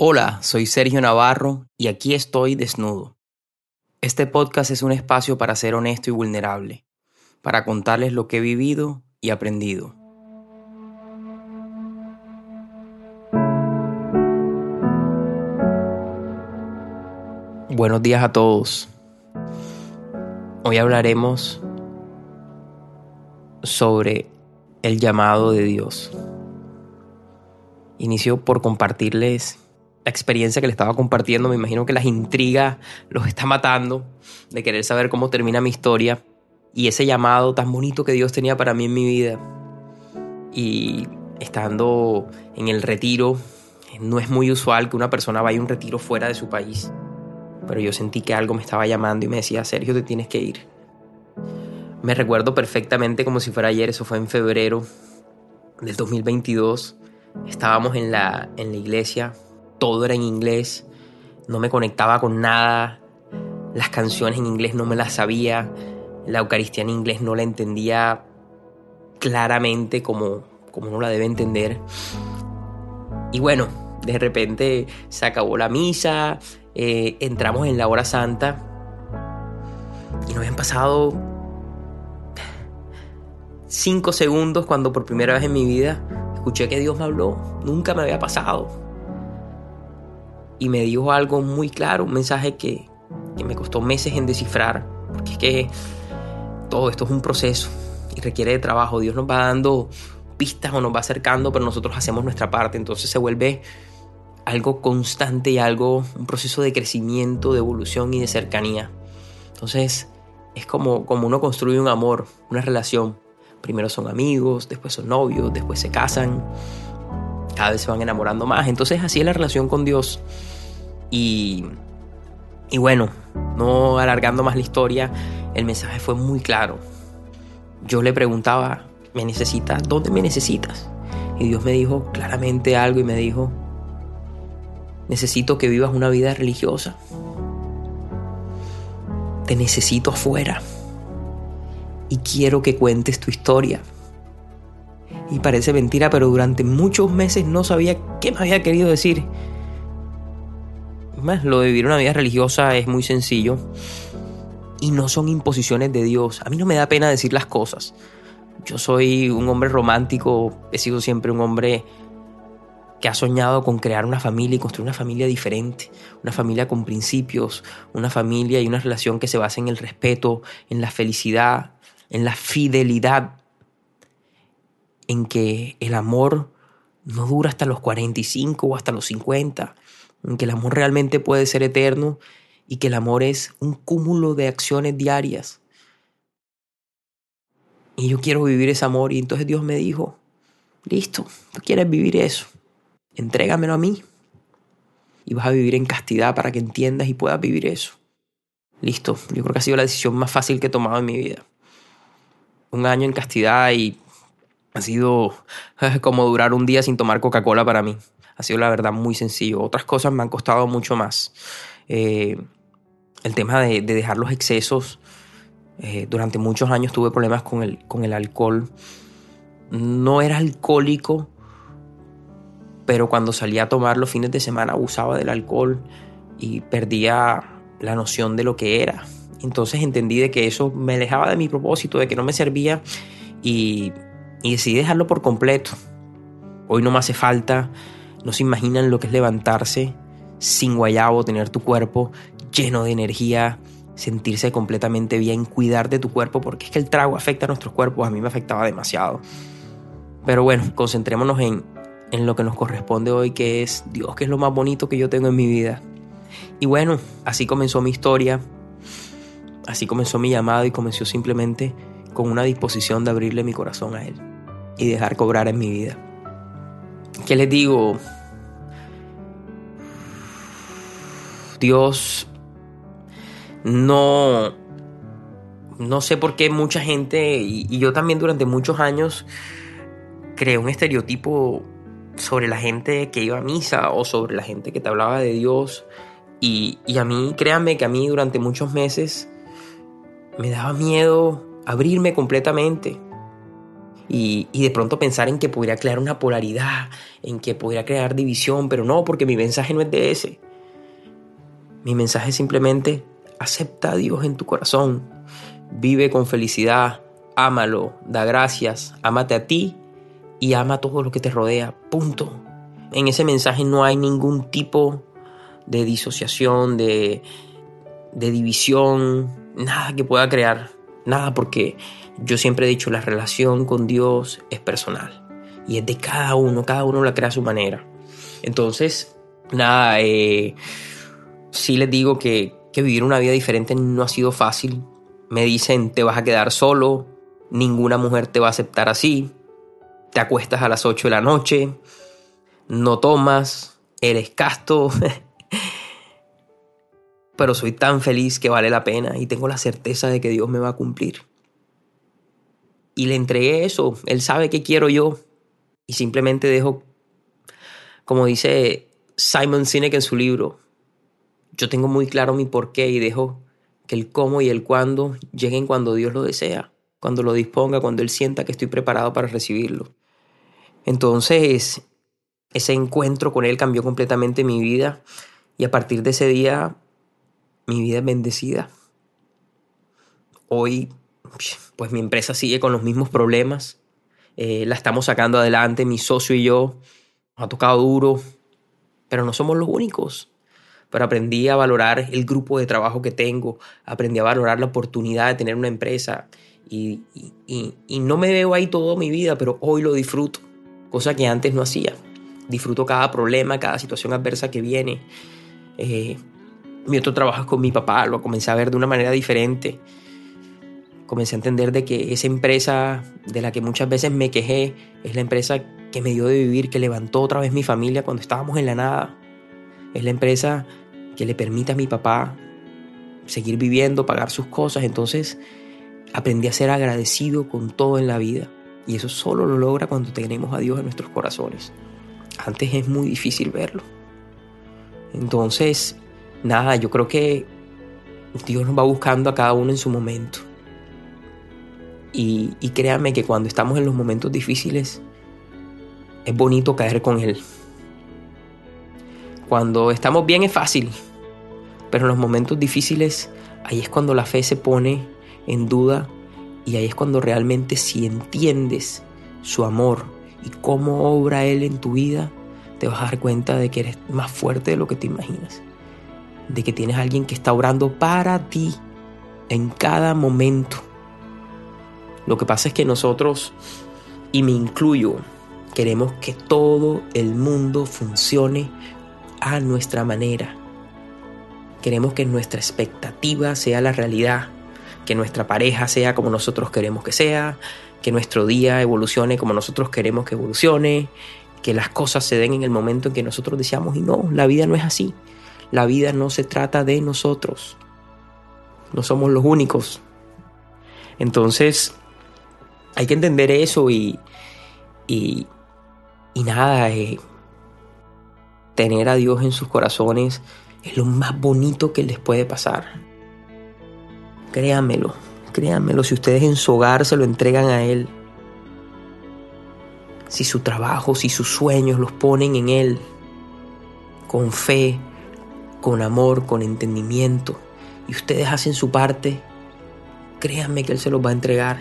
Hola, soy Sergio Navarro y aquí estoy desnudo. Este podcast es un espacio para ser honesto y vulnerable, para contarles lo que he vivido y aprendido. Buenos días a todos. Hoy hablaremos sobre el llamado de Dios. Inicio por compartirles la experiencia que le estaba compartiendo. Me imagino que las intrigas los está matando de querer saber cómo termina mi historia y ese llamado tan bonito que Dios tenía para mí en mi vida. Y estando en el retiro, no es muy usual que una persona vaya a un retiro fuera de su país, pero yo sentí que algo me estaba llamando y me decía, Sergio, te tienes que ir. Me recuerdo perfectamente como si fuera ayer, eso fue en febrero del 2022. Estábamos en la, en la iglesia todo era en inglés, no me conectaba con nada, las canciones en inglés no me las sabía, la Eucaristía en inglés no la entendía claramente como, como uno la debe entender. Y bueno, de repente se acabó la misa, eh, entramos en la hora santa y no habían pasado cinco segundos cuando por primera vez en mi vida escuché que Dios me habló. Nunca me había pasado y me dijo algo muy claro, un mensaje que, me costó meses en descifrar, porque es que todo esto es un proceso y requiere de trabajo. Dios nos va dando pistas o nos va acercando, pero nosotros hacemos nuestra parte, entonces se vuelve algo constante y algo, un proceso de crecimiento, de evolución y de cercanía. Entonces es como, como uno construye un amor, una relación. Primero son amigos, después son novios, después se casan, cada vez se van enamorando más. Entonces así es la relación con Dios. Y, y bueno, no alargando más la historia, el mensaje fue muy claro. Yo le preguntaba, ¿me necesitas? ¿Dónde me necesitas? Y Dios me dijo claramente algo y me dijo, necesito que vivas una vida religiosa. Te necesito afuera. Y quiero que cuentes tu historia. Y parece mentira, pero durante muchos meses no sabía qué me había querido decir lo de vivir una vida religiosa es muy sencillo y no son imposiciones de Dios. A mí no me da pena decir las cosas. Yo soy un hombre romántico, he sido siempre un hombre que ha soñado con crear una familia y construir una familia diferente, una familia con principios, una familia y una relación que se base en el respeto, en la felicidad, en la fidelidad, en que el amor no dura hasta los 45 o hasta los 50, que el amor realmente puede ser eterno y que el amor es un cúmulo de acciones diarias. Y yo quiero vivir ese amor y entonces Dios me dijo, listo, tú quieres vivir eso, entrégamelo a mí y vas a vivir en castidad para que entiendas y puedas vivir eso. Listo, yo creo que ha sido la decisión más fácil que he tomado en mi vida. Un año en castidad y ha sido como durar un día sin tomar Coca-Cola para mí ha sido la verdad muy sencillo. Otras cosas me han costado mucho más. Eh, el tema de, dejar los excesos. Eh, durante muchos años tuve problemas con el, con el alcohol. No era alcohólico, pero cuando salía a tomar los fines de semana abusaba del alcohol y perdía la noción de lo que era. Entonces entendí de que eso me alejaba de mi propósito, de que no me servía y, y decidí dejarlo por completo. Hoy no me hace falta no se imaginan lo que es levantarse sin guayabo, tener tu cuerpo lleno de energía, sentirse completamente bien, cuidar de tu cuerpo, porque es que el trago afecta a nuestros cuerpos, a mí me afectaba demasiado. Pero bueno, concentrémonos en, en lo que nos corresponde hoy, que es Dios, que es lo más bonito que yo tengo en mi vida. Y bueno, así comenzó mi historia, así comenzó mi llamado y comenzó simplemente con una disposición de abrirle mi corazón a Él y dejar cobrar en mi vida. ¿Qué les digo? Dios no, no sé por qué mucha gente, y, yo también durante muchos años, creé un estereotipo sobre la gente que iba a misa o sobre la gente que te hablaba de Dios. Y, y a mí, créanme que a mí durante muchos meses me daba miedo abrirme completamente. y, de pronto pensar en que podría crear una polaridad, en que podría crear división, pero no, porque mi mensaje no es de ese. Mi mensaje es simplemente acepta a Dios en tu corazón, vive con felicidad, ámalo, da gracias, ámate a ti y ama a todo lo que te rodea. Punto. En ese mensaje no hay ningún tipo de disociación, de división, nada que pueda crear. Nada, porque yo siempre he dicho, la relación con Dios es personal. Y es de cada uno, cada uno la crea a su manera. Entonces, nada, eh, sí les digo que, que vivir una vida diferente no ha sido fácil. Me dicen, te vas a quedar solo, ninguna mujer te va a aceptar así, te acuestas a las 8 de la noche, no tomas, eres casto. Pero soy tan feliz que vale la pena y tengo la certeza de que Dios me va a cumplir. Y le entregué eso, Él sabe que quiero yo. Y simplemente dejo, como dice Simon Sinek en su libro, yo tengo muy claro mi porqué y dejo que el cómo y el cuándo lleguen cuando Dios lo desea, cuando lo disponga, cuando Él sienta que estoy preparado para recibirlo. Entonces, ese encuentro con Él cambió completamente mi vida y a partir de ese día mi vida es bendecida. Hoy, pues mi empresa sigue con los mismos problemas, eh, la estamos sacando adelante, mi socio y yo, nos ha tocado duro, pero no somos los únicos pero aprendí a valorar el grupo de trabajo que tengo, aprendí a valorar la oportunidad de tener una empresa y, no me veo ahí toda mi vida, pero hoy lo disfruto, cosa que antes no hacía. Disfruto cada problema, cada situación adversa que viene. Eh, mi otro trabajo es con mi papá, lo comencé a ver de una manera diferente. Comencé a entender de que esa empresa de la que muchas veces me quejé es la empresa que me dio de vivir, que levantó otra vez mi familia cuando estábamos en la nada. Es la empresa que le permite a mi papá seguir viviendo, pagar sus cosas. Entonces aprendí a ser agradecido con todo en la vida. Y eso solo lo logra cuando tenemos a Dios en nuestros corazones. Antes es muy difícil verlo. Entonces, nada, yo creo que Dios nos va buscando a cada uno en su momento. Y, y créanme que cuando estamos en los momentos difíciles, es bonito caer con Él. Cuando estamos bien es fácil, pero en los momentos difíciles ahí es cuando la fe se pone en duda y ahí es cuando realmente si entiendes su amor y cómo obra Él en tu vida, te vas a dar cuenta de que eres más fuerte de lo que te imaginas. De que tienes a alguien que está orando para ti en cada momento. Lo que pasa es que nosotros, y me incluyo, queremos que todo el mundo funcione a nuestra manera. Queremos que nuestra expectativa sea la realidad, que nuestra pareja sea como nosotros queremos que sea, que nuestro día evolucione como nosotros queremos que evolucione, que las cosas se den en el momento en que nosotros deseamos y no, la vida no es así. La vida no se trata de nosotros. No somos los únicos. Entonces, hay que entender eso y, y, y nada, eh, tener a Dios en sus corazones es lo más bonito que les puede pasar. Créanmelo, créanmelo, si ustedes en su hogar se lo entregan a Él, si su trabajo, si sus sueños los ponen en Él, con fe, con amor, con entendimiento, y ustedes hacen su parte, créanme que Él se los va a entregar.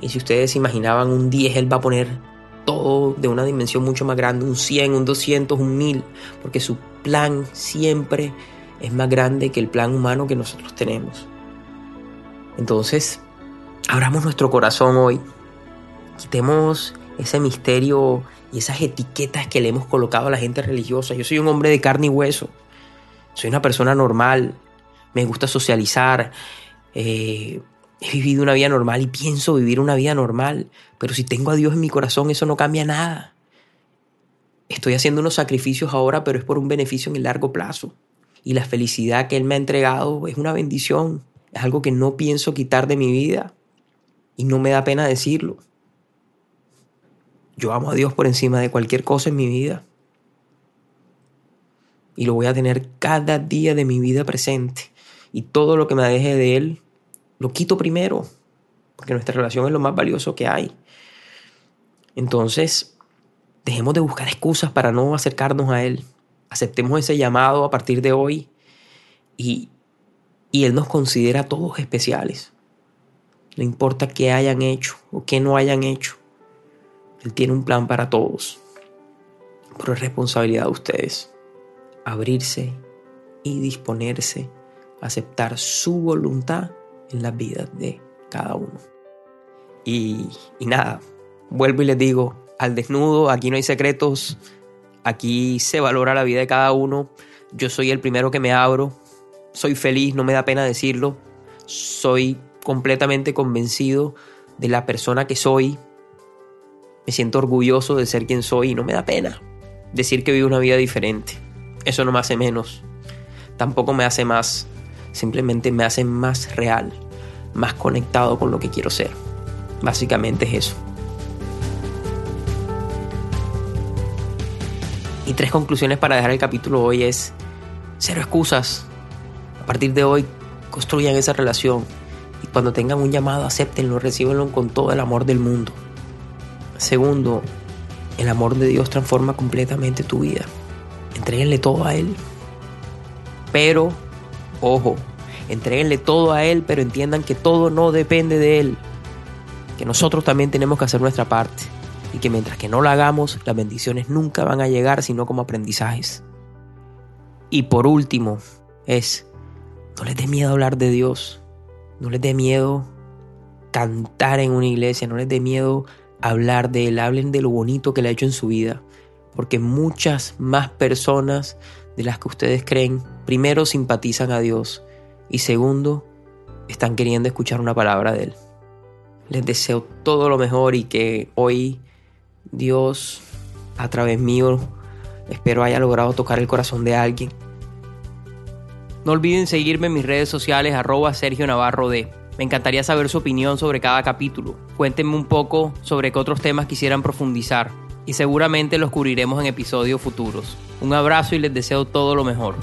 Y si ustedes imaginaban un 10, Él va a poner todo de una dimensión mucho más grande, un 100, un 200, un 1000, porque su plan siempre es más grande que el plan humano que nosotros tenemos. Entonces, abramos nuestro corazón hoy, quitemos ese misterio y esas etiquetas que le hemos colocado a la gente religiosa. Yo soy un hombre de carne y hueso, soy una persona normal, me gusta socializar, eh, He vivido una vida normal y pienso vivir una vida normal, pero si tengo a Dios en mi corazón eso no cambia nada. Estoy haciendo unos sacrificios ahora, pero es por un beneficio en el largo plazo. Y la felicidad que Él me ha entregado es una bendición, es algo que no pienso quitar de mi vida y no me da pena decirlo. Yo amo a Dios por encima de cualquier cosa en mi vida. Y lo voy a tener cada día de mi vida presente. Y todo lo que me deje de Él lo quito primero, porque nuestra relación es lo más valioso que hay. Entonces, dejemos de buscar excusas para no acercarnos a Él. Aceptemos ese llamado a partir de hoy y, y Él nos considera todos especiales. No importa qué hayan hecho o qué no hayan hecho. Él tiene un plan para todos. Pero es responsabilidad de ustedes abrirse y disponerse a aceptar su voluntad en la vida de cada uno. Y, y nada, vuelvo y les digo, al desnudo, aquí no hay secretos, aquí se valora la vida de cada uno. Yo soy el primero que me abro, soy feliz, no me da pena decirlo, soy completamente convencido de la persona que soy, me siento orgulloso de ser quien soy y no me da pena decir que vivo una vida diferente. Eso no me hace menos, tampoco me hace más, simplemente me hace más real, más conectado con lo que quiero ser. Básicamente es eso. Y tres conclusiones para dejar el capítulo hoy es cero excusas. A partir de hoy construyan esa relación y cuando tengan un llamado acéptenlo, recíbenlo con todo el amor del mundo. Segundo, el amor de Dios transforma completamente tu vida. Entréguenle todo a Él. Pero, ojo, entréguenle todo a Él, pero entiendan que todo no depende de Él. Que nosotros también tenemos que hacer nuestra parte. Y que mientras que no lo hagamos, las bendiciones nunca van a llegar sino como aprendizajes. Y por último, es, no les dé miedo hablar de Dios. No les dé miedo cantar en una iglesia. No les dé miedo hablar de Él, hablen de lo bonito que le ha hecho en su vida, porque muchas más personas de las que ustedes creen, primero simpatizan a Dios y segundo, están queriendo escuchar una palabra de Él. Les deseo todo lo mejor y que hoy Dios, a través mío, espero haya logrado tocar el corazón de alguien. No olviden seguirme en mis redes sociales arroba Sergio Navarro D. Me encantaría saber su opinión sobre cada capítulo. Cuéntenme un poco sobre qué otros temas quisieran profundizar y seguramente los cubriremos en episodios futuros. Un abrazo y les deseo todo lo mejor.